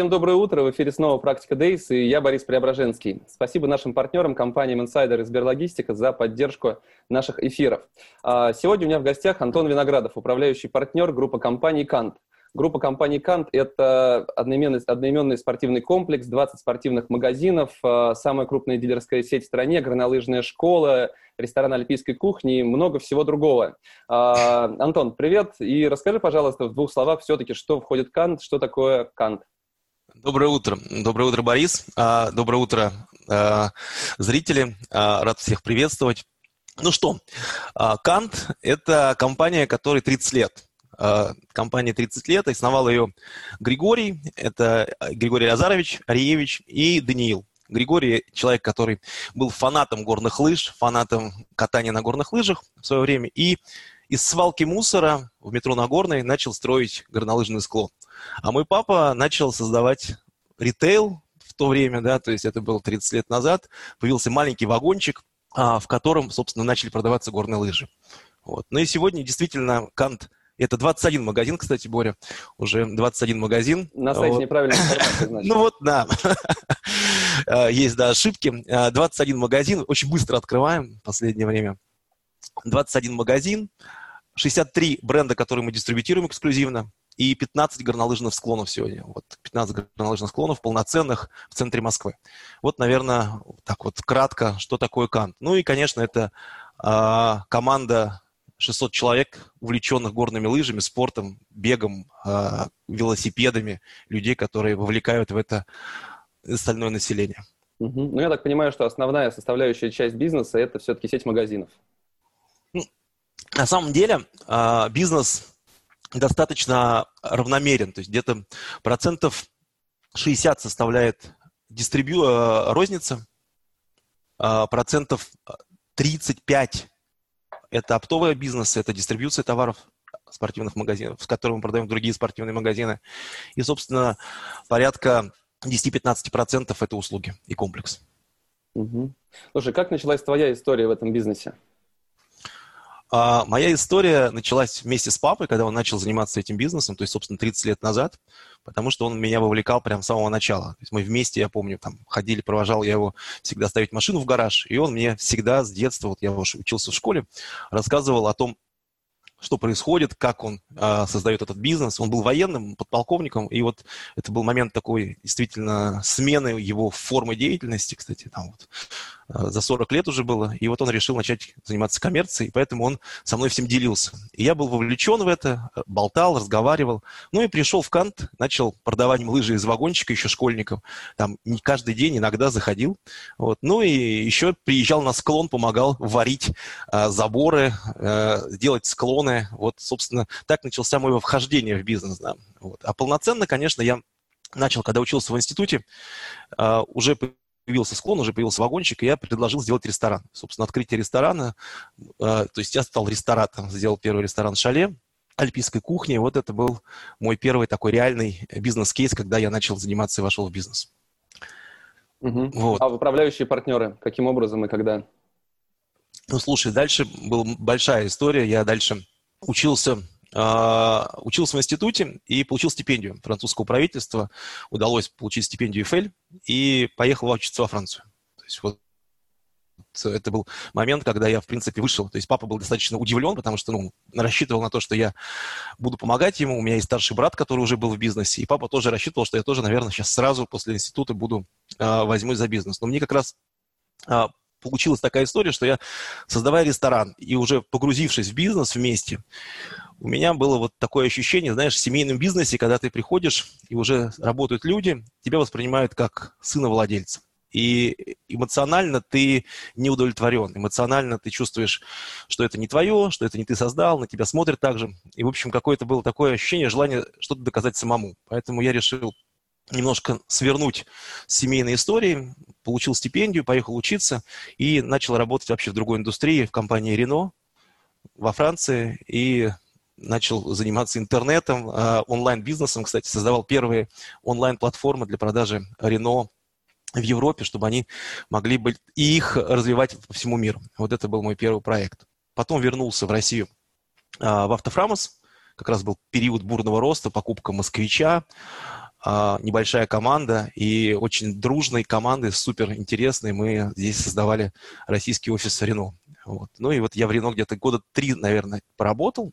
Всем доброе утро. В эфире снова «Практика Days» и я, Борис Преображенский. Спасибо нашим партнерам, компаниям Insider и Сберлогистика за поддержку наших эфиров. А, сегодня у меня в гостях Антон Виноградов, управляющий партнер группы компаний «Кант». Группа компаний «Кант» — это одноименный, одноименный спортивный комплекс, 20 спортивных магазинов, а, самая крупная дилерская сеть в стране, горнолыжная школа, ресторан альпийской кухни и много всего другого. А, Антон, привет, и расскажи, пожалуйста, в двух словах все-таки, что входит «Кант», что такое «Кант». Доброе утро. Доброе утро, Борис. А, доброе утро, а, зрители. А, рад всех приветствовать. Ну что, Кант – это компания, которой 30 лет. Компания 30 лет, основал ее Григорий, это Григорий Азарович, Ариевич и Даниил. Григорий – человек, который был фанатом горных лыж, фанатом катания на горных лыжах в свое время, и из свалки мусора в метро Нагорной начал строить горнолыжный склон. А мой папа начал создавать ритейл в то время, да, то есть это было 30 лет назад, появился маленький вагончик, а, в котором, собственно, начали продаваться горные лыжи. Вот. Ну и сегодня действительно Кант это 21 магазин, кстати, Боря. Уже 21 магазин. На сайте вот. неправильная информация, значит. Ну вот, да. А, есть, да, ошибки. 21 а, магазин. Очень быстро открываем в последнее время. 21 магазин. 63 бренда, которые мы дистрибутируем эксклюзивно и 15 горнолыжных склонов сегодня. Вот 15 горнолыжных склонов полноценных в центре Москвы. Вот, наверное, так вот кратко, что такое Кант. Ну и, конечно, это э, команда 600 человек, увлеченных горными лыжами, спортом, бегом, э, велосипедами, людей, которые вовлекают в это остальное население. Угу. Ну, я так понимаю, что основная составляющая часть бизнеса – это все-таки сеть магазинов. На самом деле, э, бизнес достаточно равномерен, то есть где-то процентов 60 составляет дистрибью... Э, розница, а процентов 35 это оптовый бизнес, это дистрибьюция товаров спортивных магазинов, с которыми мы продаем другие спортивные магазины. И, собственно, порядка 10-15% это услуги и комплекс. Угу. Слушай, как началась твоя история в этом бизнесе? А, моя история началась вместе с папой, когда он начал заниматься этим бизнесом, то есть, собственно, 30 лет назад, потому что он меня вовлекал прямо с самого начала. То есть мы вместе, я помню, там ходили, провожал я его всегда ставить машину в гараж, и он мне всегда с детства, вот я учился в школе, рассказывал о том, что происходит, как он э, создает этот бизнес. Он был военным, подполковником, и вот это был момент такой действительно смены его формы деятельности, кстати, там вот за 40 лет уже было, и вот он решил начать заниматься коммерцией, поэтому он со мной всем делился. И я был вовлечен в это, болтал, разговаривал. Ну и пришел в Кант, начал продавать лыжи из вагончика еще школьникам. Там не каждый день, иногда заходил. Вот. Ну и еще приезжал на склон, помогал варить э, заборы, э, делать склоны. Вот, собственно, так начался мое вхождение в бизнес. Да. Вот. А полноценно, конечно, я начал, когда учился в институте, э, уже появился склон, уже появился вагончик, и я предложил сделать ресторан. Собственно, открытие ресторана, э, то есть я стал ресторатором, сделал первый ресторан «Шале», альпийской кухни. Вот это был мой первый такой реальный бизнес-кейс, когда я начал заниматься и вошел в бизнес. Угу. Вот. А управляющие партнеры, каким образом и когда? Ну, слушай, дальше была большая история. Я дальше учился учился в институте и получил стипендию французского правительства. Удалось получить стипендию ФЭЛь и поехал учиться во Францию. То есть вот это был момент, когда я, в принципе, вышел. То есть папа был достаточно удивлен, потому что, ну, рассчитывал на то, что я буду помогать ему. У меня есть старший брат, который уже был в бизнесе, и папа тоже рассчитывал, что я тоже, наверное, сейчас сразу после института буду, э, возьмусь за бизнес. Но мне как раз э, получилась такая история, что я, создавая ресторан и уже погрузившись в бизнес вместе, у меня было вот такое ощущение, знаешь, в семейном бизнесе, когда ты приходишь, и уже работают люди, тебя воспринимают как сына владельца. и эмоционально ты не удовлетворен. Эмоционально ты чувствуешь, что это не твое, что это не ты создал, на тебя смотрят так же. И, в общем, какое-то было такое ощущение, желание что-то доказать самому. Поэтому я решил немножко свернуть семейные истории, получил стипендию, поехал учиться и начал работать вообще в другой индустрии, в компании Renault во Франции. И начал заниматься интернетом, а, онлайн-бизнесом, кстати, создавал первые онлайн-платформы для продажи Renault в Европе, чтобы они могли быть и их развивать по всему миру. Вот это был мой первый проект. Потом вернулся в Россию а, в Автофрамос, как раз был период бурного роста, покупка москвича, небольшая команда и очень дружной команды, супер интересной. Мы здесь создавали российский офис Рено. Вот. Ну и вот я в Рено где-то года три, наверное, поработал,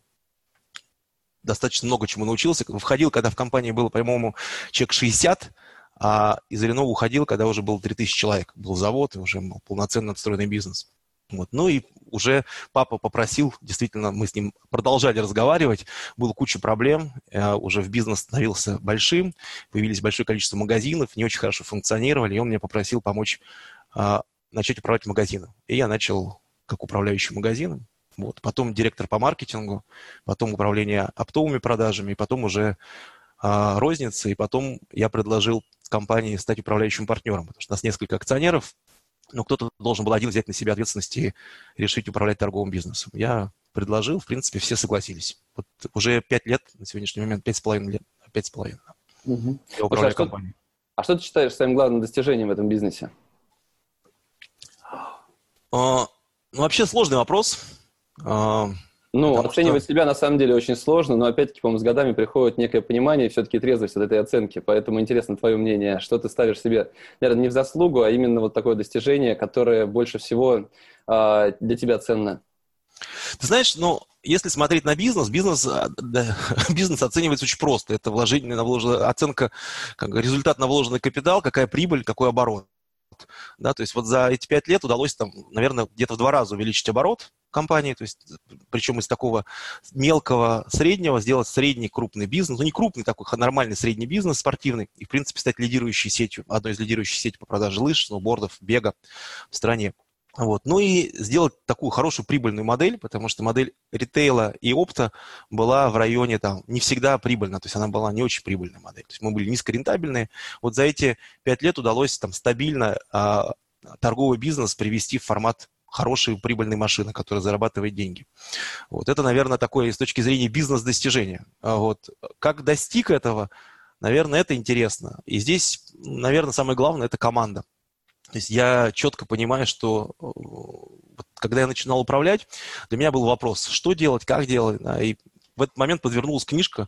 достаточно много чему научился. Входил, когда в компании было, по-моему, человек 60, а из Рено уходил, когда уже было 3000 человек. Был завод, и уже был полноценно отстроенный бизнес. Вот. Ну и уже папа попросил, действительно, мы с ним продолжали разговаривать, было куча проблем, э, уже в бизнес становился большим, появились большое количество магазинов, не очень хорошо функционировали, и он меня попросил помочь э, начать управлять магазином. И я начал как управляющий магазином, вот. Потом директор по маркетингу, потом управление оптовыми продажами, потом уже а, розница, и потом я предложил компании стать управляющим партнером, потому что у нас несколько акционеров, но кто-то должен был один взять на себя ответственность и решить управлять торговым бизнесом. Я предложил, в принципе, все согласились. Вот уже пять лет, на сегодняшний момент, пять с половиной лет, пять с половиной. Угу. Я управляю Слушай, а компанией. Что, а что ты считаешь своим главным достижением в этом бизнесе? А, ну, вообще сложный вопрос. А, ну, Потому оценивать что... себя на самом деле очень сложно, но опять-таки, по-моему, с годами приходит некое понимание и все-таки трезвость от этой оценки. Поэтому интересно твое мнение, что ты ставишь себе, наверное, не в заслугу, а именно вот такое достижение, которое больше всего э, для тебя ценно. Ты знаешь, ну, если смотреть на бизнес, бизнес, а, да, бизнес оценивается очень просто. Это вложение на вложенное, оценка, как, результат на вложенный капитал, какая прибыль, какой оборот. Да, то есть вот за эти пять лет удалось, там, наверное, где-то в два раза увеличить оборот, компании, то есть причем из такого мелкого среднего сделать средний крупный бизнес, ну не крупный такой, нормальный средний бизнес спортивный, и в принципе стать лидирующей сетью, одной из лидирующих сетей по продаже лыж, сноубордов, бега в стране. Вот. Ну и сделать такую хорошую прибыльную модель, потому что модель ритейла и опта была в районе там не всегда прибыльна, то есть она была не очень прибыльная модель. То есть мы были низкорентабельные. Вот за эти пять лет удалось там стабильно а, торговый бизнес привести в формат хорошие прибыльные машины, которые зарабатывают деньги. Вот это, наверное, такое с точки зрения бизнес-достижения. А вот. Как достиг этого, наверное, это интересно. И здесь, наверное, самое главное – это команда. То есть я четко понимаю, что э, когда я начинал управлять, для меня был вопрос, что делать, как делать. И в этот момент подвернулась книжка,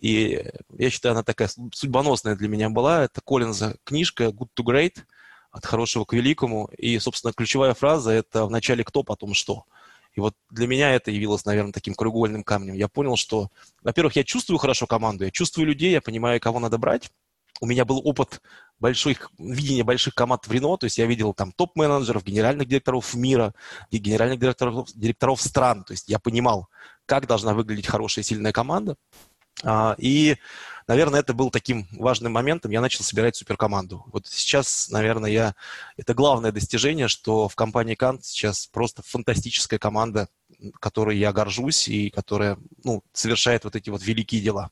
и я считаю, она такая судьбоносная для меня была. Это Коллинза книжка «Good to Great», от хорошего к великому. И, собственно, ключевая фраза – это вначале кто, потом что. И вот для меня это явилось, наверное, таким краеугольным камнем. Я понял, что, во-первых, я чувствую хорошо команду, я чувствую людей, я понимаю, кого надо брать. У меня был опыт больших, видения больших команд в Рено, то есть я видел там топ-менеджеров, генеральных директоров мира, генеральных директоров, директоров стран, то есть я понимал, как должна выглядеть хорошая сильная команда. А, и наверное, это был таким важным моментом. Я начал собирать суперкоманду. Вот сейчас, наверное, я... Это главное достижение, что в компании Кант сейчас просто фантастическая команда, которой я горжусь и которая ну, совершает вот эти вот великие дела.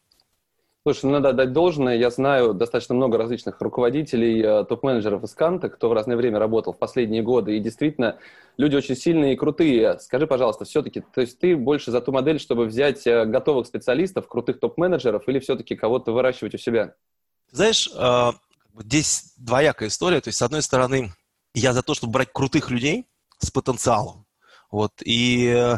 Слушай, ну, надо дать должное. Я знаю достаточно много различных руководителей, э, топ-менеджеров из Канта, кто в разное время работал в последние годы. И действительно, люди очень сильные и крутые. Скажи, пожалуйста, все-таки, то есть ты больше за ту модель, чтобы взять э, готовых специалистов, крутых топ-менеджеров, или все-таки кого-то выращивать у себя? Знаешь, э, здесь двоякая история. То есть, с одной стороны, я за то, чтобы брать крутых людей с потенциалом. Вот, и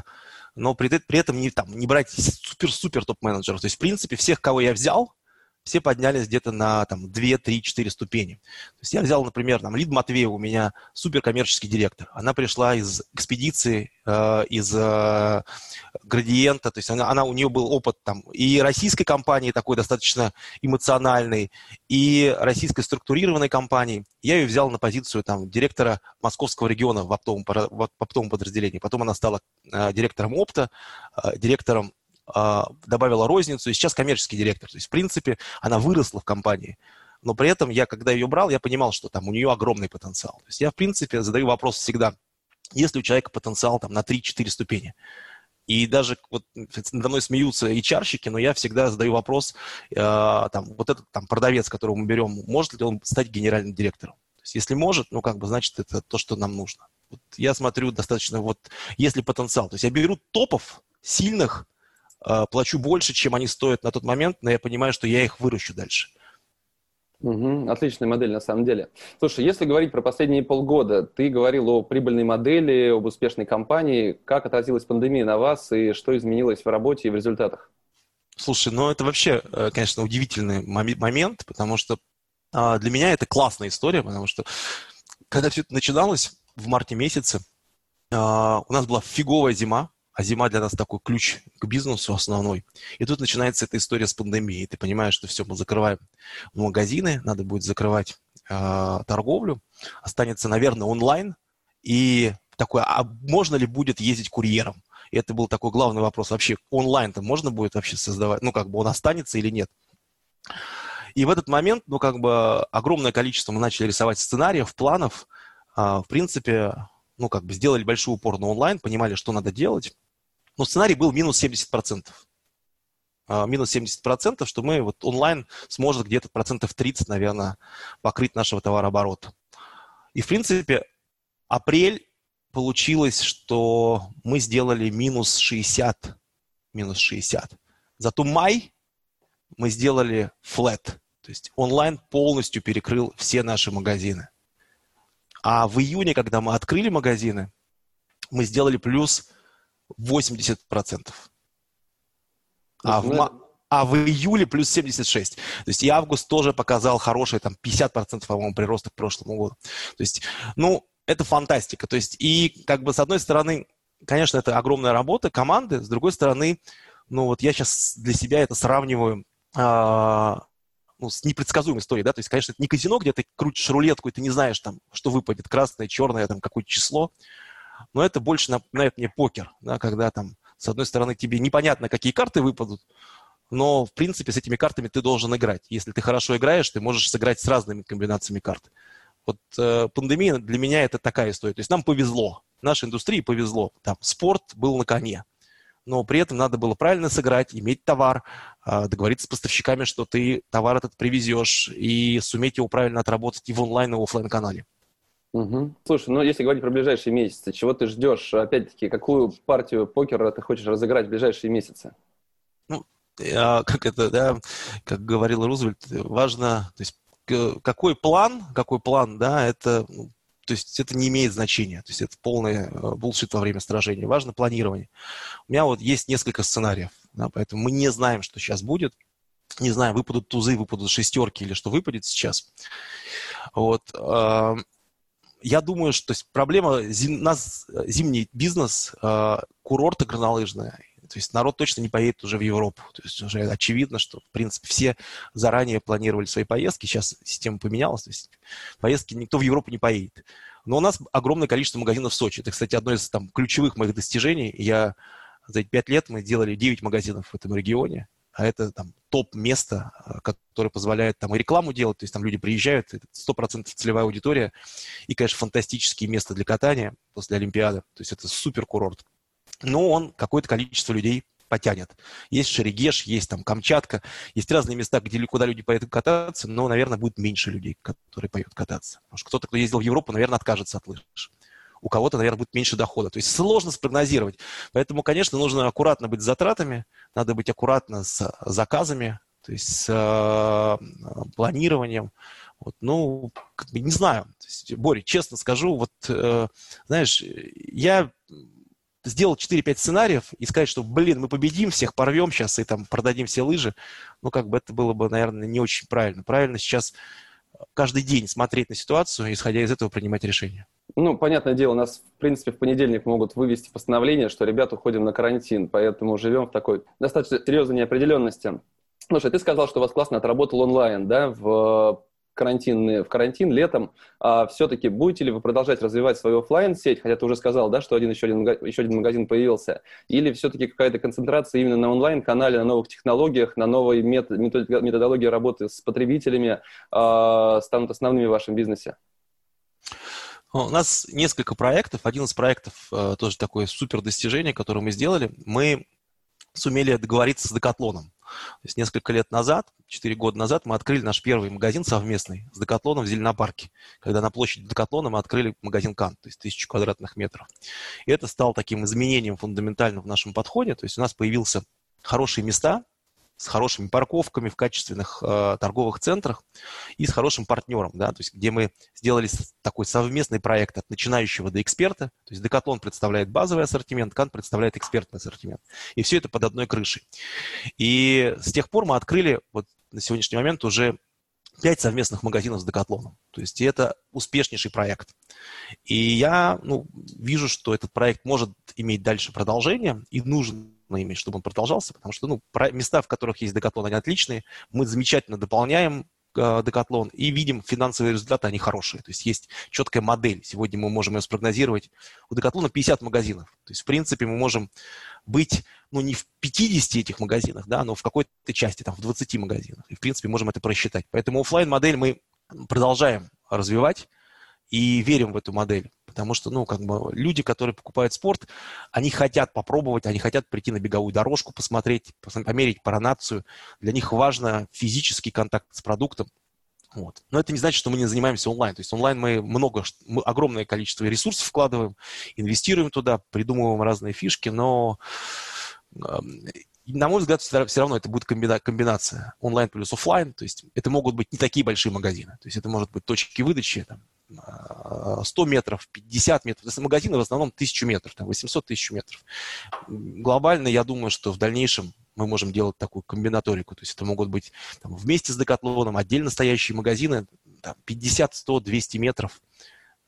но при, при этом не, там, не брать супер-супер топ-менеджеров. То есть, в принципе, всех, кого я взял, все поднялись где-то на там, 2, 3, 4 ступени. То есть я взял, например, там, Лид Матвеева, у меня суперкоммерческий директор. Она пришла из экспедиции, э, из э, градиента, то есть она, она, у нее был опыт там и российской компании такой достаточно эмоциональной, и российской структурированной компании. Я ее взял на позицию там директора московского региона в оптовом, в оптовом подразделении. Потом она стала э, директором опта, э, директором добавила розницу, и сейчас коммерческий директор. То есть, в принципе, она выросла в компании. но при этом я, когда ее брал, я понимал, что там у нее огромный потенциал. То есть я, в принципе, задаю вопрос всегда, есть ли у человека потенциал там на 3-4 ступени. И даже вот надо мной смеются и чарщики, но я всегда задаю вопрос, э, там, вот этот там продавец, которого мы берем, может ли он стать генеральным директором? То есть если может, ну как бы значит это то, что нам нужно. Вот я смотрю достаточно вот, если потенциал. То есть я беру топов сильных, плачу больше, чем они стоят на тот момент, но я понимаю, что я их выращу дальше. Угу, отличная модель на самом деле. Слушай, если говорить про последние полгода, ты говорил о прибыльной модели, об успешной компании. Как отразилась пандемия на вас и что изменилось в работе и в результатах? Слушай, ну это вообще, э, конечно, удивительный момент, потому что а, для меня это классная история, потому что когда все это начиналось в марте месяце, а, у нас была фиговая зима, а зима для нас такой ключ к бизнесу основной. И тут начинается эта история с пандемией. Ты понимаешь, что все, мы закрываем магазины, надо будет закрывать э, торговлю, останется, наверное, онлайн. И такое, а можно ли будет ездить курьером? И это был такой главный вопрос. Вообще онлайн-то можно будет вообще создавать? Ну, как бы он останется или нет? И в этот момент, ну, как бы огромное количество мы начали рисовать сценариев, планов. А, в принципе, ну, как бы сделали большой упор на онлайн, понимали, что надо делать. Но сценарий был минус 70%. А, минус 70%, что мы вот онлайн сможет где-то процентов 30, наверное, покрыть нашего товарооборота. И, в принципе, апрель получилось, что мы сделали минус 60. Минус 60. Зато май мы сделали flat. То есть онлайн полностью перекрыл все наши магазины. А в июне, когда мы открыли магазины, мы сделали плюс 80%. А в, а в июле плюс 76. То есть и август тоже показал хороший, там, 50%, по-моему, прироста к прошлому году. То есть, ну, это фантастика. То есть и как бы с одной стороны, конечно, это огромная работа команды, с другой стороны, ну вот я сейчас для себя это сравниваю а, ну, с непредсказуемой историей, да, то есть, конечно, это не казино, где ты крутишь рулетку, и ты не знаешь, там, что выпадет, красное, черное, там, какое-то число, но это больше напоминает мне покер, да, когда там, с одной стороны, тебе непонятно, какие карты выпадут, но, в принципе, с этими картами ты должен играть. Если ты хорошо играешь, ты можешь сыграть с разными комбинациями карт. Вот э, пандемия для меня это такая история. То есть нам повезло, нашей индустрии повезло. Там спорт был на коне, но при этом надо было правильно сыграть, иметь товар, э, договориться с поставщиками, что ты товар этот привезешь, и суметь его правильно отработать и в онлайн, и в офлайн канале. Угу. Слушай, ну если говорить про ближайшие месяцы, чего ты ждешь? Опять-таки, какую партию покера ты хочешь разыграть в ближайшие месяцы? Ну, как это, да, как говорил Рузвельт, важно, то есть какой план, какой план, да, это, ну, то есть это не имеет значения, то есть это полный булшит во время сражения. Важно планирование. У меня вот есть несколько сценариев, да, поэтому мы не знаем, что сейчас будет, не знаем, выпадут тузы, выпадут шестерки или что выпадет сейчас. Вот я думаю, что проблема зим, нас зимний бизнес, э, курорты горнолыжные, то есть народ точно не поедет уже в Европу. То есть уже очевидно, что, в принципе, все заранее планировали свои поездки. Сейчас система поменялась. То есть поездки никто в Европу не поедет. Но у нас огромное количество магазинов в Сочи. Это, кстати, одно из там, ключевых моих достижений. Я за эти пять лет мы делали 9 магазинов в этом регионе а это там топ-место, а, которое позволяет там и рекламу делать, то есть там люди приезжают, это 100% целевая аудитория, и, конечно, фантастические места для катания после Олимпиады, то есть это супер курорт. Но он какое-то количество людей потянет. Есть Шерегеш, есть там Камчатка, есть разные места, где, куда люди поедут кататься, но, наверное, будет меньше людей, которые поедут кататься. Потому что кто-то, кто ездил в Европу, наверное, откажется от лыж у кого-то, наверное, будет меньше дохода. То есть сложно спрогнозировать. Поэтому, конечно, нужно аккуратно быть с затратами, надо быть аккуратно с заказами, то есть с э, планированием. Вот, ну, не знаю. Боря, честно скажу, вот, э, знаешь, я сделал 4-5 сценариев и сказать, что, блин, мы победим, всех порвем сейчас и там продадим все лыжи, ну, как бы это было бы, наверное, не очень правильно. Правильно сейчас каждый день смотреть на ситуацию, исходя из этого принимать решения. Ну, понятное дело, нас, в принципе, в понедельник могут вывести постановление, что ребят уходим на карантин, поэтому живем в такой достаточно серьезной неопределенности. Слушай, ты сказал, что у вас классно отработал онлайн, да, в карантин, в карантин летом, а все-таки будете ли вы продолжать развивать свою офлайн сеть хотя ты уже сказал, да, что один еще один, еще один магазин появился, или все-таки какая-то концентрация именно на онлайн-канале, на новых технологиях, на новой метод, методологии работы с потребителями э, станут основными в вашем бизнесе? У нас несколько проектов. Один из проектов, э, тоже такое супер достижение, которое мы сделали. Мы сумели договориться с Декатлоном. То есть несколько лет назад, 4 года назад, мы открыли наш первый магазин совместный с Декатлоном в Зеленопарке, когда на площади Декатлона мы открыли магазин Кан, то есть тысячу квадратных метров. И это стало таким изменением фундаментальным в нашем подходе. То есть у нас появился хорошие места, с хорошими парковками в качественных э, торговых центрах и с хорошим партнером, да, то есть где мы сделали такой совместный проект от начинающего до эксперта, то есть Декатлон представляет базовый ассортимент, Кан представляет экспертный ассортимент. И все это под одной крышей. И с тех пор мы открыли вот на сегодняшний момент уже пять совместных магазинов с Декатлоном. То есть это успешнейший проект. И я ну, вижу, что этот проект может иметь дальше продолжение и нужно иметь, чтобы он продолжался, потому что ну, места, в которых есть Декатлон, они отличные. Мы замечательно дополняем э, Декатлон и видим финансовые результаты, они хорошие. То есть есть четкая модель. Сегодня мы можем ее спрогнозировать. У Декатлона 50 магазинов. То есть, в принципе, мы можем быть, ну, не в 50 этих магазинах, да, но в какой-то части, там, в 20 магазинах. И, в принципе, можем это просчитать. Поэтому офлайн модель мы продолжаем развивать и верим в эту модель. Потому что, ну, как бы люди, которые покупают спорт, они хотят попробовать, они хотят прийти на беговую дорожку, посмотреть, померить паранацию. Для них важно физический контакт с продуктом. Вот. Но это не значит, что мы не занимаемся онлайн. То есть онлайн мы много, мы огромное количество ресурсов вкладываем, инвестируем туда, придумываем разные фишки, но на мой взгляд, все равно это будет комбинация онлайн плюс офлайн. То есть это могут быть не такие большие магазины. То есть это может быть точки выдачи, там, 100 метров, 50 метров. То есть магазины в основном 1000 метров, там 800 тысяч метров. Глобально, я думаю, что в дальнейшем мы можем делать такую комбинаторику. То есть это могут быть там, вместе с Декатлоном отдельно стоящие магазины, там, 50, 100, 200 метров,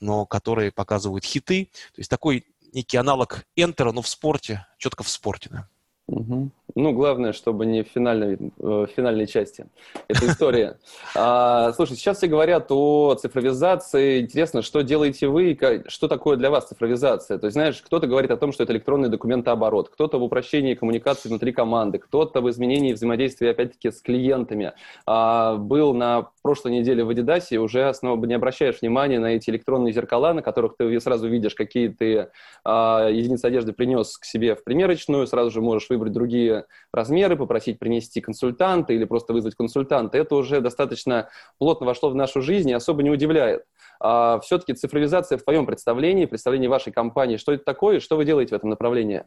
но которые показывают хиты. То есть такой некий аналог Enter, но в спорте, четко в спорте. Да. Угу. Ну, главное, чтобы не в финальной, э, в финальной части этой истории. А, слушай, сейчас все говорят о цифровизации. Интересно, что делаете вы, что такое для вас цифровизация? То есть, знаешь, кто-то говорит о том, что это электронный документооборот, кто-то в упрощении коммуникации внутри команды, кто-то в изменении взаимодействия, опять-таки, с клиентами. А, был на прошлой неделе в и уже основно не обращаешь внимания на эти электронные зеркала, на которых ты сразу видишь, какие ты а, единицы одежды принес к себе в примерочную, сразу же можешь выбрать другие размеры, попросить принести консультанта или просто вызвать консультанта, это уже достаточно плотно вошло в нашу жизнь и особо не удивляет. А все-таки цифровизация в твоем представлении, представлении вашей компании, что это такое и что вы делаете в этом направлении?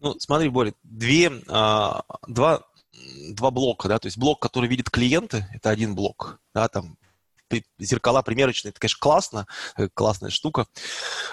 Ну, смотри, Боря, две, а, два, два блока, да, то есть блок, который видит клиенты, это один блок, да, там зеркала примерочные, это, конечно, классно, э, классная штука.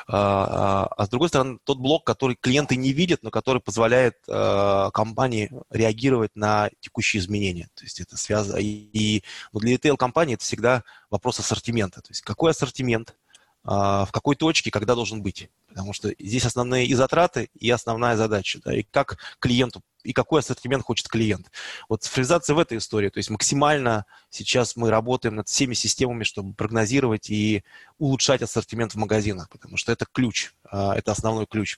А, а, а с другой стороны, тот блок, который клиенты не видят, но который позволяет э, компании реагировать на текущие изменения. То есть это связано... И, для retail-компании это всегда вопрос ассортимента. То есть какой ассортимент, а, в какой точке, когда должен быть. Потому что здесь основные и затраты, и основная задача. Да, и как клиенту и какой ассортимент хочет клиент. Вот цифровизация в этой истории, то есть максимально сейчас мы работаем над всеми системами, чтобы прогнозировать и улучшать ассортимент в магазинах, потому что это ключ, а, это основной ключ.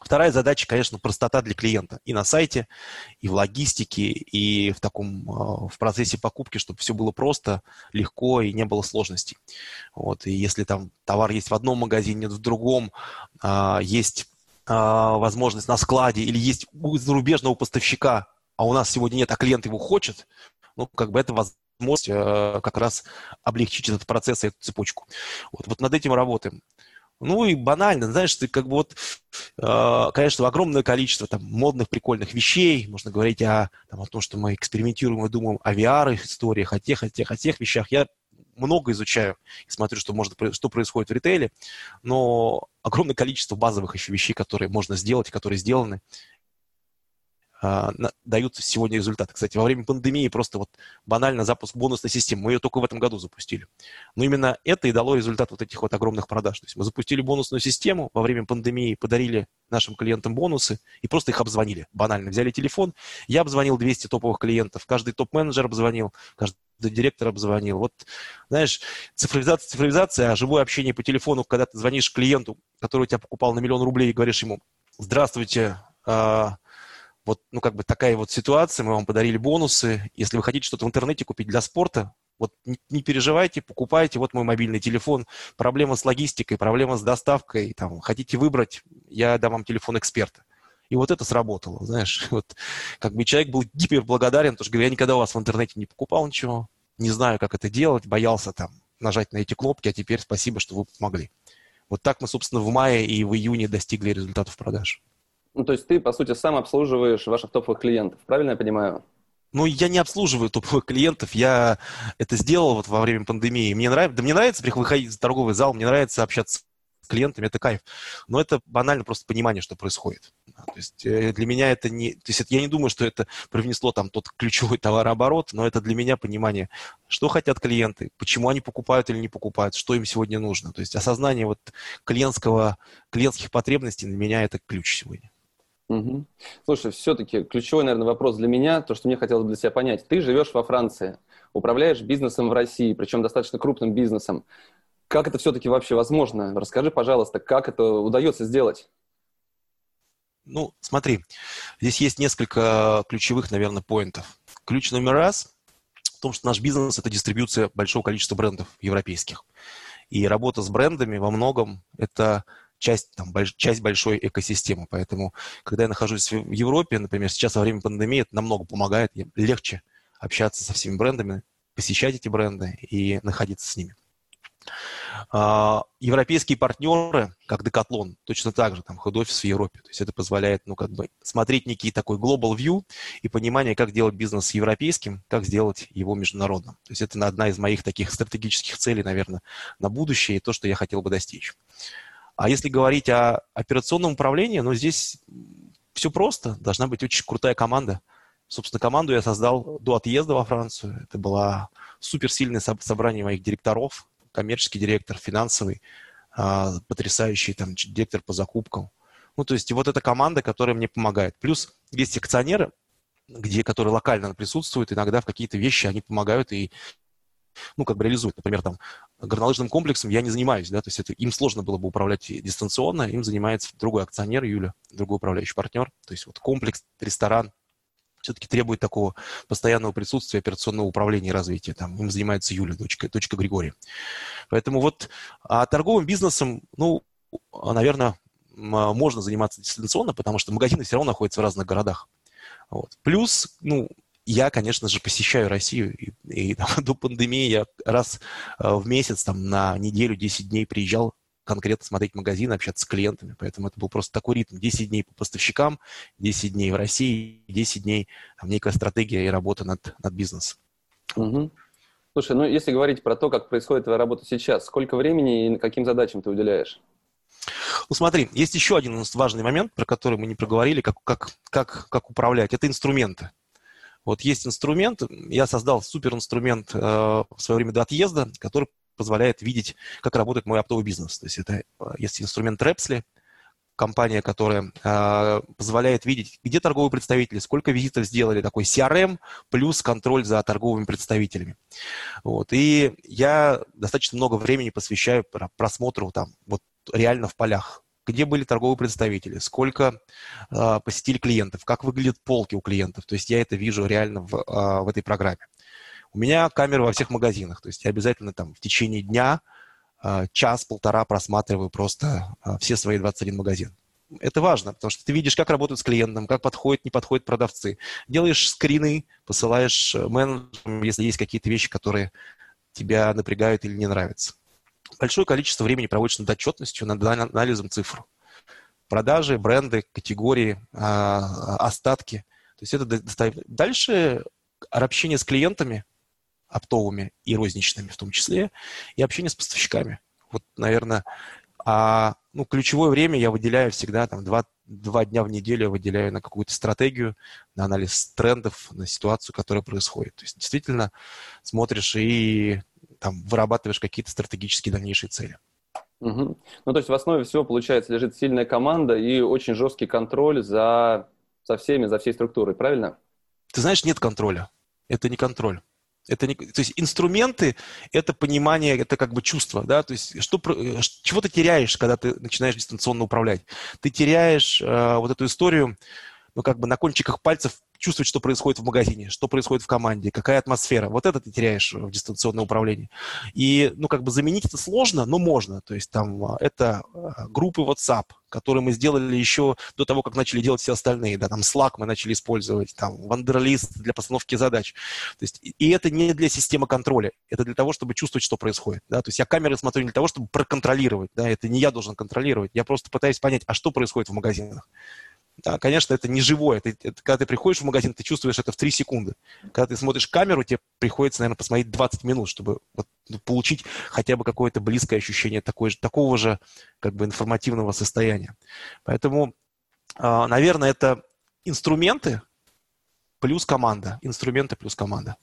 Вторая задача, конечно, простота для клиента и на сайте, и в логистике, и в таком а, в процессе покупки, чтобы все было просто, легко и не было сложностей. Вот. И если там товар есть в одном магазине, нет в другом, а, есть а, возможность на складе или есть у зарубежного поставщика, а у нас сегодня нет, а клиент его хочет, ну, как бы это возможность как раз облегчить этот процесс и эту цепочку. Вот, вот над этим работаем. Ну и банально, знаешь, ты как бы вот, э, конечно, огромное количество там модных, прикольных вещей, можно говорить о, там, о том, что мы экспериментируем и думаем о VR-историях, о тех, о тех, о тех вещах. Я много изучаю и смотрю, что, может, что происходит в ритейле, но огромное количество базовых еще вещей, которые можно сделать, которые сделаны, а, дают сегодня результаты. Кстати, во время пандемии просто вот банально запуск бонусной системы, мы ее только в этом году запустили. Но именно это и дало результат вот этих вот огромных продаж. То есть мы запустили бонусную систему во время пандемии, подарили нашим клиентам бонусы и просто их обзвонили. Банально взяли телефон, я обзвонил 200 топовых клиентов, каждый топ-менеджер обзвонил, каждый директор обзвонил. Вот, знаешь, цифровизация, цифровизация, а живое общение по телефону, когда ты звонишь клиенту, который у тебя покупал на миллион рублей и говоришь ему, здравствуйте, а, вот, ну, как бы такая вот ситуация, мы вам подарили бонусы. Если вы хотите что-то в интернете купить для спорта, вот не, переживайте, покупайте, вот мой мобильный телефон. Проблема с логистикой, проблема с доставкой, там, хотите выбрать, я дам вам телефон эксперта. И вот это сработало, знаешь. Вот, как бы человек был гиперблагодарен, потому что говорю, я никогда у вас в интернете не покупал ничего, не знаю, как это делать, боялся там нажать на эти кнопки, а теперь спасибо, что вы помогли. Вот так мы, собственно, в мае и в июне достигли результатов продаж. Ну, то есть ты, по сути, сам обслуживаешь ваших топовых клиентов, правильно я понимаю? Ну, я не обслуживаю топовых клиентов, я это сделал вот во время пандемии. Мне нравится, да мне нравится выходить в торговый зал, мне нравится общаться с клиентами, это кайф. Но это банально просто понимание, что происходит. То есть э, для меня это не... То есть я не думаю, что это привнесло там тот ключевой товарооборот, но это для меня понимание, что хотят клиенты, почему они покупают или не покупают, что им сегодня нужно. То есть осознание вот клиентского, клиентских потребностей для меня это ключ сегодня. Угу. Слушай, все-таки ключевой, наверное, вопрос для меня, то, что мне хотелось бы для себя понять. Ты живешь во Франции, управляешь бизнесом в России, причем достаточно крупным бизнесом. Как это все-таки вообще возможно? Расскажи, пожалуйста, как это удается сделать? Ну, смотри, здесь есть несколько ключевых, наверное, поинтов. Ключ номер раз в том, что наш бизнес – это дистрибьюция большого количества брендов европейских. И работа с брендами во многом – это часть, там, больш, часть большой экосистемы. Поэтому, когда я нахожусь в Европе, например, сейчас во время пандемии, это намного помогает, легче общаться со всеми брендами, посещать эти бренды и находиться с ними. А, европейские партнеры, как Decathlon, точно так же, там, хед-офис в Европе. То есть это позволяет, ну, как бы смотреть некий такой global view и понимание, как делать бизнес европейским, как сделать его международным. То есть это одна из моих таких стратегических целей, наверное, на будущее и то, что я хотел бы достичь. А если говорить о операционном управлении, ну, здесь все просто. Должна быть очень крутая команда. Собственно, команду я создал до отъезда во Францию. Это было суперсильное собрание моих директоров, коммерческий директор, финансовый, а, потрясающий там директор по закупкам. Ну, то есть вот эта команда, которая мне помогает. Плюс есть акционеры, где, которые локально присутствуют, иногда в какие-то вещи они помогают и ну, как бы реализуют. Например, там, горнолыжным комплексом я не занимаюсь, да, то есть это, им сложно было бы управлять дистанционно, им занимается другой акционер, Юля, другой управляющий партнер. То есть вот комплекс, ресторан, все-таки требует такого постоянного присутствия операционного управления и развития. Там им занимается Юля, дочка, дочка Григория. Поэтому вот а торговым бизнесом, ну, наверное, можно заниматься дистанционно, потому что магазины все равно находятся в разных городах. Вот. Плюс, ну, я, конечно же, посещаю Россию. И, и там, до пандемии я раз э, в месяц, там, на неделю, 10 дней приезжал конкретно смотреть магазин, общаться с клиентами. Поэтому это был просто такой ритм. 10 дней по поставщикам, 10 дней в России, 10 дней там, некая стратегия и работа над, над бизнесом. Угу. Слушай, ну если говорить про то, как происходит твоя работа сейчас, сколько времени и каким задачам ты уделяешь? Ну смотри, есть еще один важный момент, про который мы не проговорили, как, как, как, как управлять. Это инструменты. Вот есть инструмент, я создал суперинструмент э, в свое время до отъезда, который позволяет видеть, как работает мой оптовый бизнес. То есть это э, есть инструмент Repsly, компания, которая э, позволяет видеть, где торговые представители, сколько визитов сделали, такой CRM плюс контроль за торговыми представителями. Вот. И я достаточно много времени посвящаю просмотру там, вот реально в полях где были торговые представители, сколько э, посетили клиентов, как выглядят полки у клиентов. То есть я это вижу реально в, э, в этой программе. У меня камеры во всех магазинах, то есть я обязательно там в течение дня э, час-полтора просматриваю просто э, все свои 21 магазин. Это важно, потому что ты видишь, как работают с клиентом, как подходят, не подходят продавцы. Делаешь скрины, посылаешь менеджерам, если есть какие-то вещи, которые тебя напрягают или не нравятся большое количество времени проводишь над отчетностью, над анализом цифр. Продажи, бренды, категории, а, остатки. То есть это. Дальше общение с клиентами, оптовыми и розничными в том числе, и общение с поставщиками. Вот, наверное, а, ну, ключевое время я выделяю всегда там 2, два дня в неделю выделяю на какую-то стратегию, на анализ трендов, на ситуацию, которая происходит. То есть действительно смотришь и там вырабатываешь какие-то стратегические дальнейшие цели. Угу. Ну, то есть в основе всего, получается, лежит сильная команда и очень жесткий контроль за, за всеми, за всей структурой, правильно? Ты знаешь, нет контроля. Это не контроль. Это не, то есть инструменты – это понимание, это как бы чувство, да, то есть что, э, чего ты теряешь, когда ты начинаешь дистанционно управлять? Ты теряешь э, вот эту историю, ну, как бы на кончиках пальцев чувствовать, что происходит в магазине, что происходит в команде, какая атмосфера. Вот это ты теряешь в дистанционном управлении. И, ну, как бы заменить это сложно, но можно. То есть там а, это а, группы WhatsApp, которые мы сделали еще до того, как начали делать все остальные. Да, там Slack мы начали использовать, там Wanderlist для постановки задач. То есть, и это не для системы контроля, это для того, чтобы чувствовать, что происходит. Да? То есть я камеры смотрю не для того, чтобы проконтролировать. Да? Это не я должен контролировать. Я просто пытаюсь понять, а что происходит в магазинах. Да, конечно, это не живое. Это, это, когда ты приходишь в магазин, ты чувствуешь это в 3 секунды. Когда ты смотришь камеру, тебе приходится, наверное, посмотреть 20 минут, чтобы вот, ну, получить хотя бы какое-то близкое ощущение такой, такого же как бы информативного состояния. Поэтому, э, наверное, это инструменты плюс команда. Инструменты плюс команда.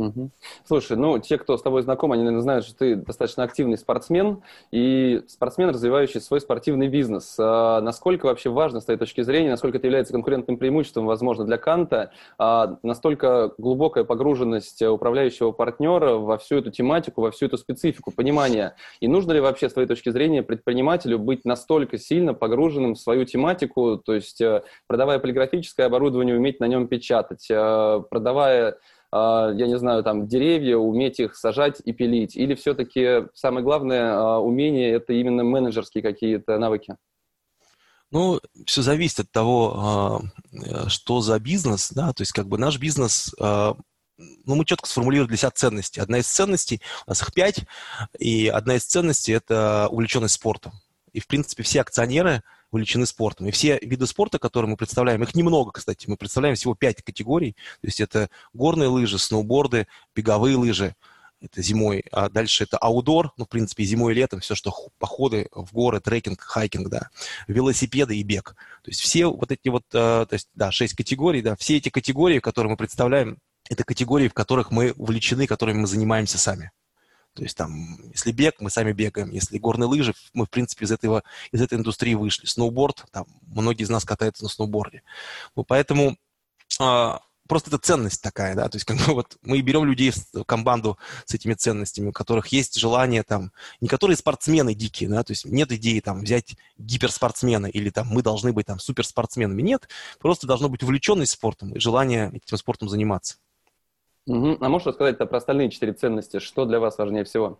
Угу. Слушай, ну, те, кто с тобой знаком, они, наверное, знают, что ты достаточно активный спортсмен и спортсмен, развивающий свой спортивный бизнес. А насколько вообще важно с твоей точки зрения, насколько это является конкурентным преимуществом, возможно, для Канта, а настолько глубокая погруженность управляющего партнера во всю эту тематику, во всю эту специфику, понимание. И нужно ли вообще, с твоей точки зрения, предпринимателю быть настолько сильно погруженным в свою тематику, то есть э, продавая полиграфическое оборудование, уметь на нем печатать, э, продавая я не знаю, там, деревья, уметь их сажать и пилить? Или все-таки самое главное а, умение – это именно менеджерские какие-то навыки? Ну, все зависит от того, а, что за бизнес, да, то есть как бы наш бизнес, ну, мы четко сформулировали для себя ценности. Одна из ценностей, у нас их пять, и одна из ценностей – это увлеченность спортом. И, в принципе, все акционеры – увлечены спортом. И все виды спорта, которые мы представляем, их немного, кстати, мы представляем всего пять категорий. То есть это горные лыжи, сноуборды, беговые лыжи, это зимой, а дальше это аудор, ну, в принципе, зимой и летом, все, что походы в горы, трекинг, хайкинг, да, велосипеды и бег. То есть все вот эти вот, э, то есть, да, шесть категорий, да, все эти категории, которые мы представляем, это категории, в которых мы увлечены, которыми мы занимаемся сами. То есть там, если бег, мы сами бегаем. Если горные лыжи, мы, в принципе, из, этого, из этой индустрии вышли. Сноуборд, там, многие из нас катаются на сноуборде. Ну, поэтому а, просто это ценность такая, да, то есть как бы вот мы берем людей в команду с этими ценностями, у которых есть желание там, не которые спортсмены дикие, да, то есть нет идеи там взять гиперспортсмена или там мы должны быть там суперспортсменами, нет, просто должно быть увлеченность спортом и желание этим спортом заниматься. Угу. А можешь рассказать про остальные четыре ценности? Что для вас важнее всего?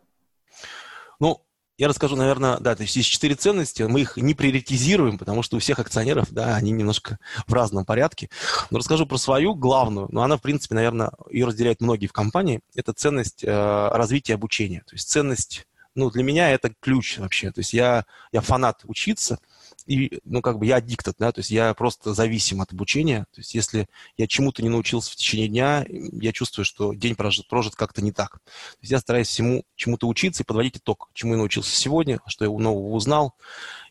Ну, я расскажу, наверное, да, то есть есть четыре ценности, мы их не приоритизируем, потому что у всех акционеров, да, они немножко в разном порядке. Но расскажу про свою главную, но она, в принципе, наверное, ее разделяют многие в компании. Это ценность э, развития обучения. То есть ценность, ну, для меня это ключ вообще. То есть я, я фанат учиться, и, ну, как бы я аддиктат, да, то есть я просто зависим от обучения. То есть если я чему-то не научился в течение дня, я чувствую, что день прожит, прожит как-то не так. То есть я стараюсь всему чему-то учиться и подводить итог, чему я научился сегодня, что я нового узнал.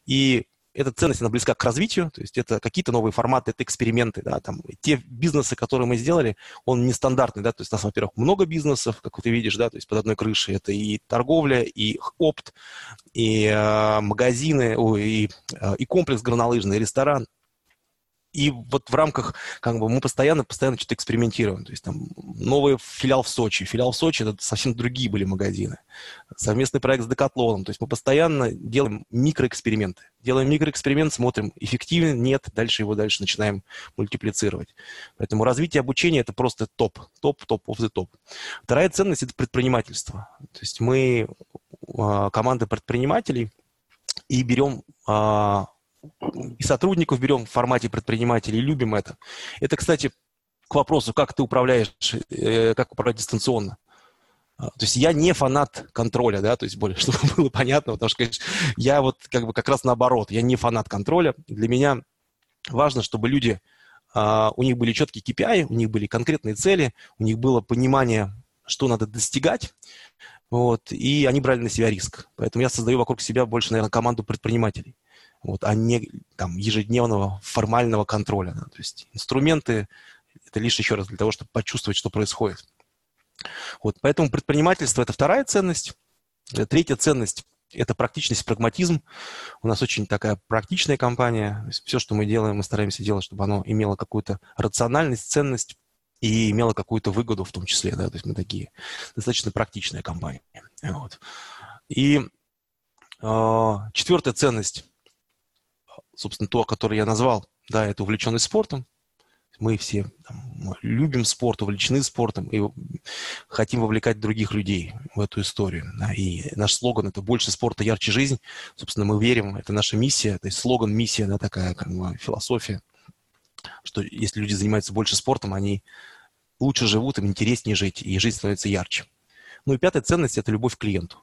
И эта ценность, она близка к развитию, то есть это какие-то новые форматы, это эксперименты, да, там, те бизнесы, которые мы сделали, он нестандартный, да, то есть у нас, во-первых, много бизнесов, как ты видишь, да, то есть под одной крышей, это и торговля, и опт, и э, магазины, ой, и, э, и комплекс горнолыжный, и ресторан, и вот в рамках, как бы, мы постоянно, постоянно что-то экспериментируем. То есть там новый филиал в Сочи. Филиал в Сочи – это совсем другие были магазины. Совместный проект с Декатлоном. То есть мы постоянно делаем микроэксперименты. Делаем микроэксперимент, смотрим, эффективен, нет, дальше его дальше начинаем мультиплицировать. Поэтому развитие обучения – это просто топ. Топ, топ, оф the топ. Вторая ценность – это предпринимательство. То есть мы а, команда предпринимателей и берем а, и сотрудников берем в формате предпринимателей, любим это. Это, кстати, к вопросу, как ты управляешь, э, как управлять дистанционно. А, то есть я не фанат контроля, да, то есть более, чтобы было понятно, потому что, конечно, я вот как бы как раз наоборот, я не фанат контроля. Для меня важно, чтобы люди, а, у них были четкие KPI, у них были конкретные цели, у них было понимание, что надо достигать, вот, и они брали на себя риск. Поэтому я создаю вокруг себя больше, наверное, команду предпринимателей. Вот, а не там, ежедневного формального контроля. Да. То есть инструменты – это лишь еще раз для того, чтобы почувствовать, что происходит. Вот, поэтому предпринимательство – это вторая ценность. Третья ценность – это практичность, прагматизм. У нас очень такая практичная компания. Все, что мы делаем, мы стараемся делать, чтобы оно имело какую-то рациональность, ценность и имело какую-то выгоду в том числе. Да? То есть мы такие достаточно практичная компания. Вот. И э, четвертая ценность, собственно, то, которое я назвал, да, это увлеченность спортом мы все там, любим спорт, увлечены спортом и хотим вовлекать других людей в эту историю. Да. И наш слоган это «Больше спорта, ярче жизнь». Собственно, мы верим, это наша миссия, то есть слоган, миссия, да, такая как бы философия, что если люди занимаются больше спортом, они лучше живут, им интереснее жить, и жизнь становится ярче. Ну и пятая ценность – это любовь к клиенту.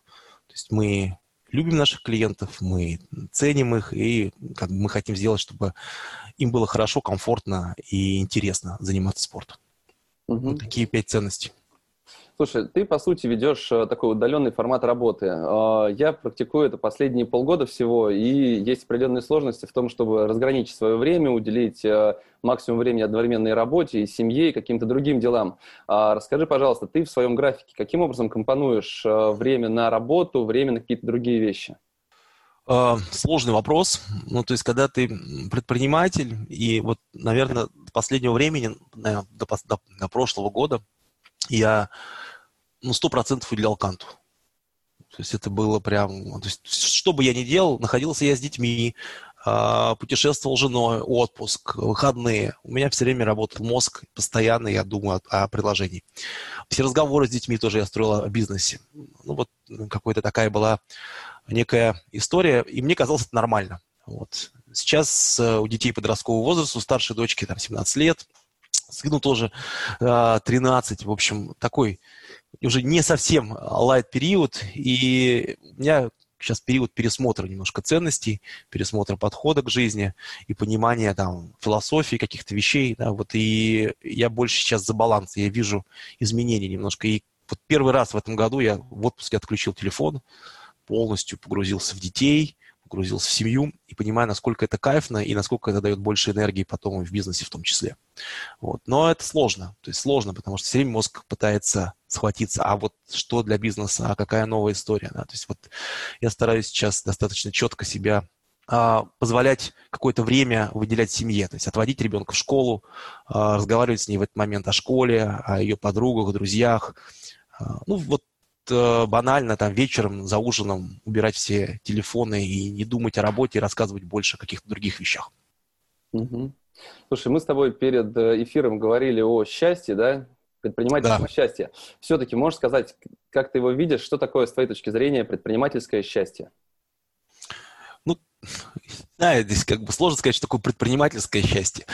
То есть мы любим наших клиентов, мы ценим их, и как мы хотим сделать, чтобы им было хорошо, комфортно и интересно заниматься спортом. Угу. Вот такие пять ценностей. Слушай, ты, по сути, ведешь э, такой удаленный формат работы. Э, я практикую это последние полгода всего, и есть определенные сложности в том, чтобы разграничить свое время, уделить э, максимум времени одновременной работе, и семье, и каким-то другим делам. А расскажи, пожалуйста, ты в своем графике каким образом компонуешь время на работу, время на какие-то другие вещи? Сложный вопрос. Ну, то есть, когда ты предприниматель, и вот, наверное, последнего времени, наверное, до, до, до прошлого года, я ну, сто процентов уделял канту. То есть это было прям... То есть, что бы я ни делал, находился я с детьми, а, путешествовал с женой, отпуск, выходные. У меня все время работал мозг, постоянно я думаю о, о приложении. Все разговоры с детьми тоже я строил о бизнесе. Ну вот какая-то такая была некая история, и мне казалось это нормально. Вот. Сейчас э, у детей подросткового возраста, у старшей дочки там 17 лет, сыну тоже 13, а, в общем, такой уже не совсем лайт период, и у меня сейчас период пересмотра немножко ценностей, пересмотра подхода к жизни и понимания там философии каких-то вещей, да, вот. И я больше сейчас за баланс, я вижу изменения немножко, и вот первый раз в этом году я в отпуске отключил телефон, полностью погрузился в детей, погрузился в семью и понимаю, насколько это кайфно и насколько это дает больше энергии потом в бизнесе в том числе. Вот. Но это сложно. То есть сложно, потому что все время мозг пытается схватиться, а вот что для бизнеса, а какая новая история. Да? То есть вот я стараюсь сейчас достаточно четко себя а, позволять какое-то время выделять семье, то есть отводить ребенка в школу, а, разговаривать с ней в этот момент о школе, о ее подругах, друзьях. А, ну, вот Э, банально там вечером за ужином убирать все телефоны и не думать о работе и рассказывать больше о каких-то других вещах. Угу. Слушай, мы с тобой перед э, эфиром говорили о счастье, да? Предпринимательское да. счастье. Все-таки можешь сказать, как ты его видишь, что такое, с твоей точки зрения, предпринимательское счастье? Ну, да, здесь как бы сложно сказать, что такое предпринимательское счастье.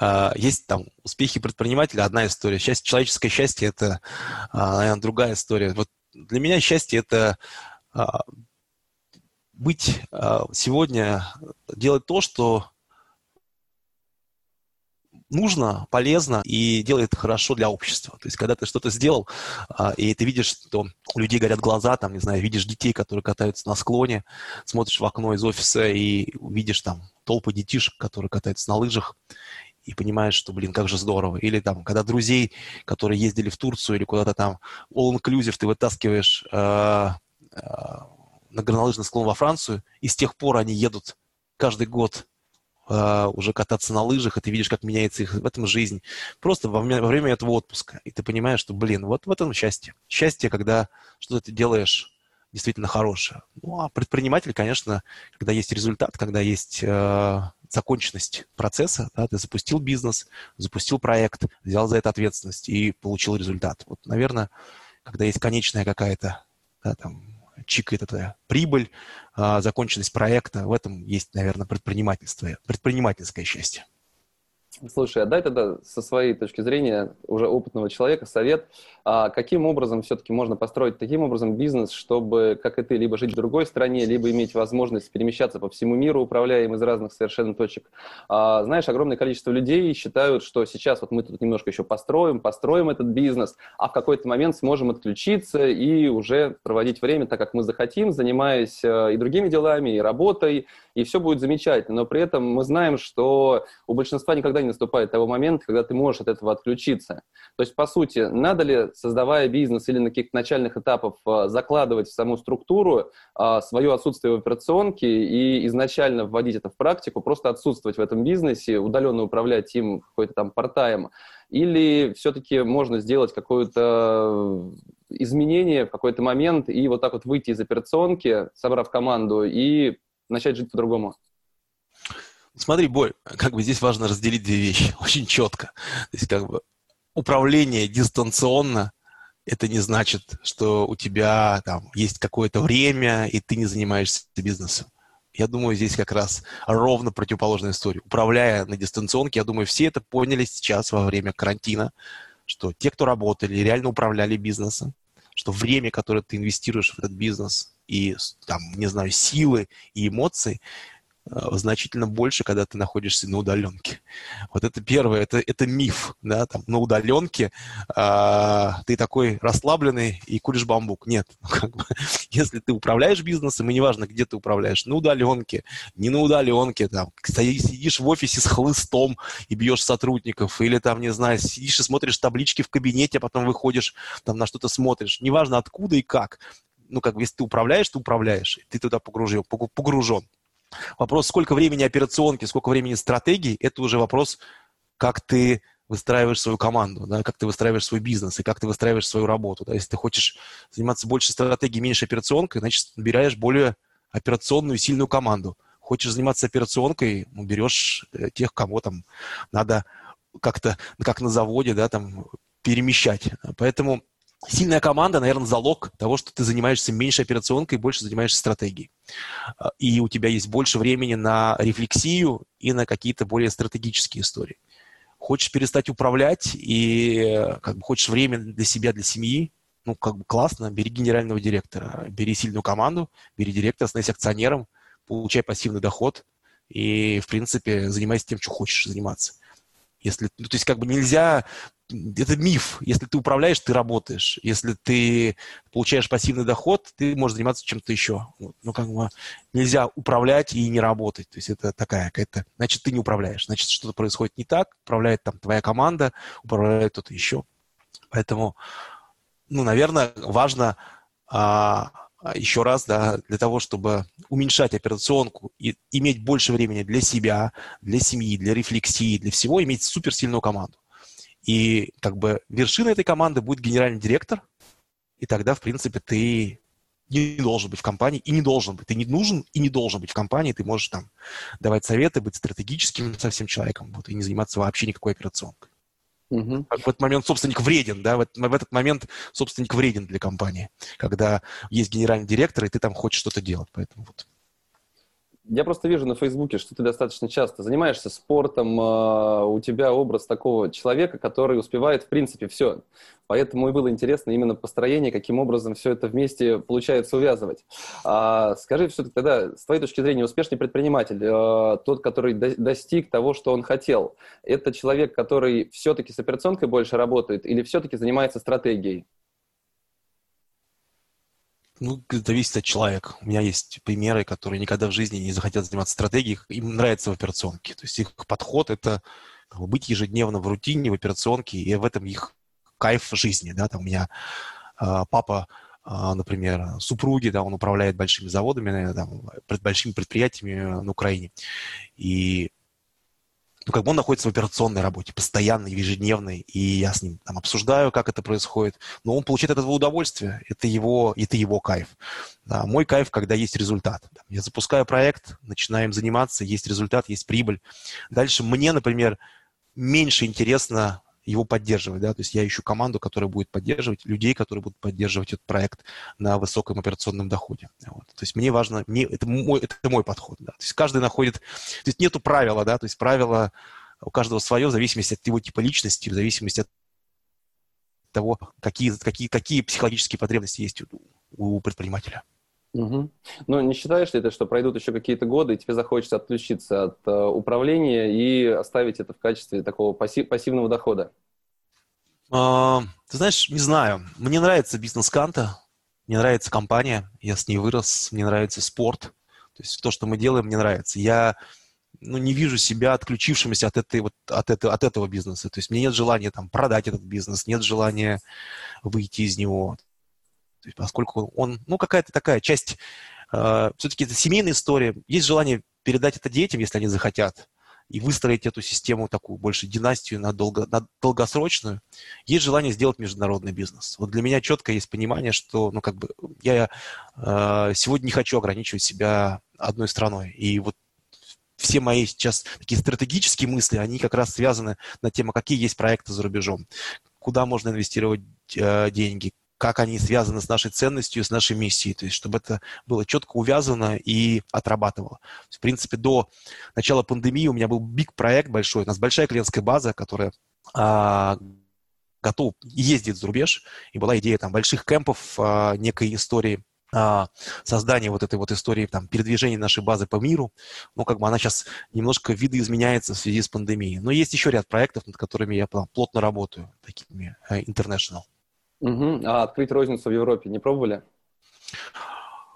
А, есть там успехи предпринимателя, одна история. Счастье, человеческое счастье – это, а, наверное, другая история. Вот для меня счастье это а, быть а, сегодня, делать то, что нужно, полезно и делает хорошо для общества. То есть, когда ты что-то сделал, а, и ты видишь, что у людей горят глаза, там, не знаю, видишь детей, которые катаются на склоне, смотришь в окно из офиса и видишь там толпы детишек, которые катаются на лыжах, и понимаешь, что, блин, как же здорово. Или там, когда друзей, которые ездили в Турцию или куда-то там, all-inclusive ты вытаскиваешь э, э, на горнолыжный склон во Францию, и с тех пор они едут каждый год э, уже кататься на лыжах, и ты видишь, как меняется их в этом жизнь. Просто во во время этого отпуска. И ты понимаешь, что, блин, вот в этом счастье. Счастье, когда что-то ты делаешь действительно хорошее. Ну, а предприниматель, конечно, когда есть результат, когда есть э, законченность процесса, да, ты запустил бизнес, запустил проект, взял за это ответственность и получил результат. Вот, наверное, когда есть конечная какая-то, да, там, чикает эта прибыль, а, законченность проекта, в этом есть, наверное, предпринимательство, предпринимательское счастье. Слушай, а дай тогда со своей точки зрения уже опытного человека совет, а каким образом все-таки можно построить таким образом бизнес, чтобы, как и ты, либо жить в другой стране, либо иметь возможность перемещаться по всему миру, управляя им из разных совершенно точек. А, знаешь, огромное количество людей считают, что сейчас вот мы тут немножко еще построим, построим этот бизнес, а в какой-то момент сможем отключиться и уже проводить время так, как мы захотим, занимаясь э, и другими делами, и работой, и все будет замечательно. Но при этом мы знаем, что у большинства никогда не наступает того момента, когда ты можешь от этого отключиться. То есть, по сути, надо ли, создавая бизнес или на каких-то начальных этапах, э, закладывать в саму структуру а, свое отсутствие в операционке и изначально вводить это в практику, просто отсутствовать в этом бизнесе, удаленно управлять им какой-то там портаем, или все-таки можно сделать какое-то изменение в какой-то момент и вот так вот выйти из операционки, собрав команду, и начать жить по-другому? Смотри, Бой, как бы здесь важно разделить две вещи очень четко. То есть как бы управление дистанционно это не значит, что у тебя там есть какое-то время, и ты не занимаешься бизнесом. Я думаю, здесь как раз ровно противоположная история. Управляя на дистанционке, я думаю, все это поняли сейчас во время карантина, что те, кто работали, реально управляли бизнесом, что время, которое ты инвестируешь в этот бизнес, и там, не знаю, силы и эмоции, значительно больше, когда ты находишься на удаленке. Вот это первое, это, это миф, да, там на удаленке а, ты такой расслабленный и куришь бамбук. Нет, ну, как бы, если ты управляешь бизнесом, и неважно, где ты управляешь, на удаленке, не на удаленке, там, сидишь в офисе с хлыстом и бьешь сотрудников, или там, не знаю, сидишь и смотришь таблички в кабинете, а потом выходишь, там на что-то смотришь, неважно откуда и как, ну, как бы, если ты управляешь, ты управляешь, ты туда погружен, погружен. Вопрос, сколько времени операционки, сколько времени стратегии, это уже вопрос, как ты выстраиваешь свою команду, да, как ты выстраиваешь свой бизнес и как ты выстраиваешь свою работу. Да. Если ты хочешь заниматься больше стратегией, меньше операционкой, значит, набираешь более операционную сильную команду. Хочешь заниматься операционкой, ну, берешь э, тех, кого там надо как-то, как на заводе, да, там, перемещать. Поэтому Сильная команда, наверное, залог того, что ты занимаешься меньше операционкой больше занимаешься стратегией. А, и у тебя есть больше времени на рефлексию и на какие-то более стратегические истории. Хочешь перестать управлять и как бы хочешь время для себя, для семьи, ну, как бы классно, бери генерального директора, бери сильную команду, бери директора, становись акционером, получай пассивный доход и, в принципе, занимайся тем, что хочешь заниматься. Если, ну, то есть как бы нельзя это миф. Если ты управляешь, ты работаешь. Если ты получаешь пассивный доход, ты можешь заниматься чем-то еще. Ну, как бы нельзя управлять и не работать. То есть это такая какая-то... Значит, ты не управляешь. Значит, что-то происходит не так. Управляет там твоя команда, управляет кто-то еще. Поэтому, ну, наверное, важно а, еще раз, да, для того, чтобы уменьшать операционку и иметь больше времени для себя, для семьи, для рефлексии, для всего, иметь суперсильную команду. И как бы вершиной этой команды будет генеральный директор, и тогда, в принципе, ты не должен быть в компании и не должен быть. Ты не нужен и не должен быть в компании. Ты можешь там давать советы, быть стратегическим со всем человеком вот, и не заниматься вообще никакой операционкой. Угу. В этот момент собственник вреден, да, в этот, в этот момент собственник вреден для компании, когда есть генеральный директор, и ты там хочешь что-то делать. Поэтому вот. Я просто вижу на Фейсбуке, что ты достаточно часто занимаешься спортом, а, у тебя образ такого человека, который успевает, в принципе, все. Поэтому и было интересно именно построение, каким образом все это вместе получается увязывать. А, скажи все-таки тогда, с твоей точки зрения, успешный предприниматель, а, тот, который достиг того, что он хотел, это человек, который все-таки с операционкой больше работает или все-таки занимается стратегией? Ну, зависит от человека. У меня есть примеры, которые никогда в жизни не захотят заниматься стратегией, им нравится в операционке. То есть их подход — это быть ежедневно в рутине, в операционке, и в этом их кайф жизни. Да? Там у меня э, папа, э, например, супруги, да, он управляет большими заводами, там, большими предприятиями на Украине. И ну, как бы он находится в операционной работе, постоянной, ежедневной, и я с ним там обсуждаю, как это происходит, но он получает от этого удовольствие, это его, это его кайф. Да, мой кайф, когда есть результат. Я запускаю проект, начинаем заниматься, есть результат, есть прибыль. Дальше мне, например, меньше интересно его поддерживать, да, то есть я ищу команду, которая будет поддерживать, людей, которые будут поддерживать этот проект на высоком операционном доходе. Вот. То есть мне важно, мне, это, мой, это мой подход, да, то есть каждый находит, то есть нету правила, да, то есть правила у каждого свое в зависимости от его типа личности, в зависимости от того, какие, какие, какие психологические потребности есть у, у предпринимателя. Угу. Ну, не считаешь ли ты, что пройдут еще какие-то годы, и тебе захочется отключиться от э, управления и оставить это в качестве такого пассив, пассивного дохода? А, ты знаешь, не знаю. Мне нравится бизнес Канта, мне нравится компания, я с ней вырос, мне нравится спорт. То есть то, что мы делаем, мне нравится. Я ну, не вижу себя отключившимся от, этой, вот, от, этого, от этого бизнеса. То есть мне нет желания там, продать этот бизнес, нет желания выйти из него. То есть, поскольку он, ну, какая-то такая часть, э, все-таки это семейная история. Есть желание передать это детям, если они захотят, и выстроить эту систему, такую больше династию на, долго, на долгосрочную. Есть желание сделать международный бизнес. Вот для меня четко есть понимание, что, ну, как бы, я э, сегодня не хочу ограничивать себя одной страной. И вот все мои сейчас такие стратегические мысли, они как раз связаны на тему, какие есть проекты за рубежом, куда можно инвестировать э, деньги, как они связаны с нашей ценностью, с нашей миссией, то есть чтобы это было четко увязано и отрабатывало. В принципе, до начала пандемии у меня был биг проект большой, у нас большая клиентская база, которая а, готов ездить за рубеж, и была идея там больших кемпов, а, некой истории а, создание вот этой вот истории там, передвижения нашей базы по миру, ну, как бы она сейчас немножко видоизменяется в связи с пандемией. Но есть еще ряд проектов, над которыми я плотно работаю, такими uh, international. Угу. А открыть розницу в Европе не пробовали?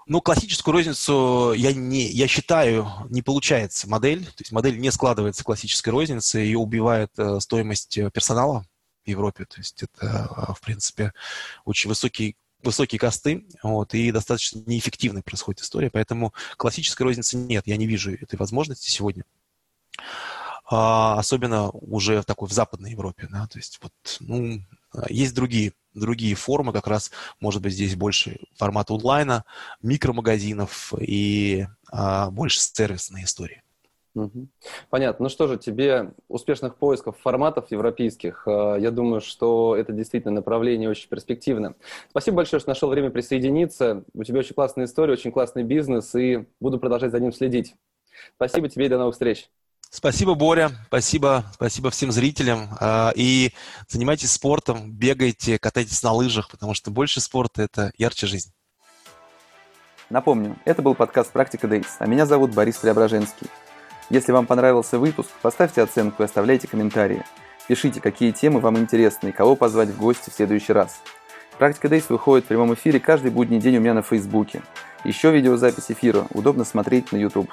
Ну, классическую розницу я, не, я считаю, не получается модель. То есть модель не складывается классической розницы, ее убивает э, стоимость э, персонала в Европе. То есть это, э, в принципе, очень высокий высокие косты, вот, и достаточно неэффективная происходит история, поэтому классической розницы нет, я не вижу этой возможности сегодня. А, особенно уже в такой в Западной Европе, да, то есть вот, ну, есть другие, другие формы, как раз, может быть, здесь больше формата онлайна, микромагазинов и а, больше сервисной истории. Понятно. Ну что же, тебе успешных поисков форматов европейских. Э, я думаю, что это действительно направление очень перспективно. Спасибо большое, что нашел время присоединиться. У тебя очень классная история, очень классный бизнес, и буду продолжать за ним следить. Спасибо тебе и до новых встреч. Спасибо, Боря. Спасибо, спасибо всем зрителям. Э, и занимайтесь спортом, бегайте, катайтесь на лыжах, потому что больше спорта – это ярче жизнь. Напомню, это был подкаст «Практика Дейс», а меня зовут Борис Преображенский. Если вам понравился выпуск, поставьте оценку и оставляйте комментарии. Пишите, какие темы вам интересны и кого позвать в гости в следующий раз. Практика Дейс выходит в прямом эфире каждый будний день у меня на Фейсбуке. Еще видеозапись эфира удобно смотреть на YouTube.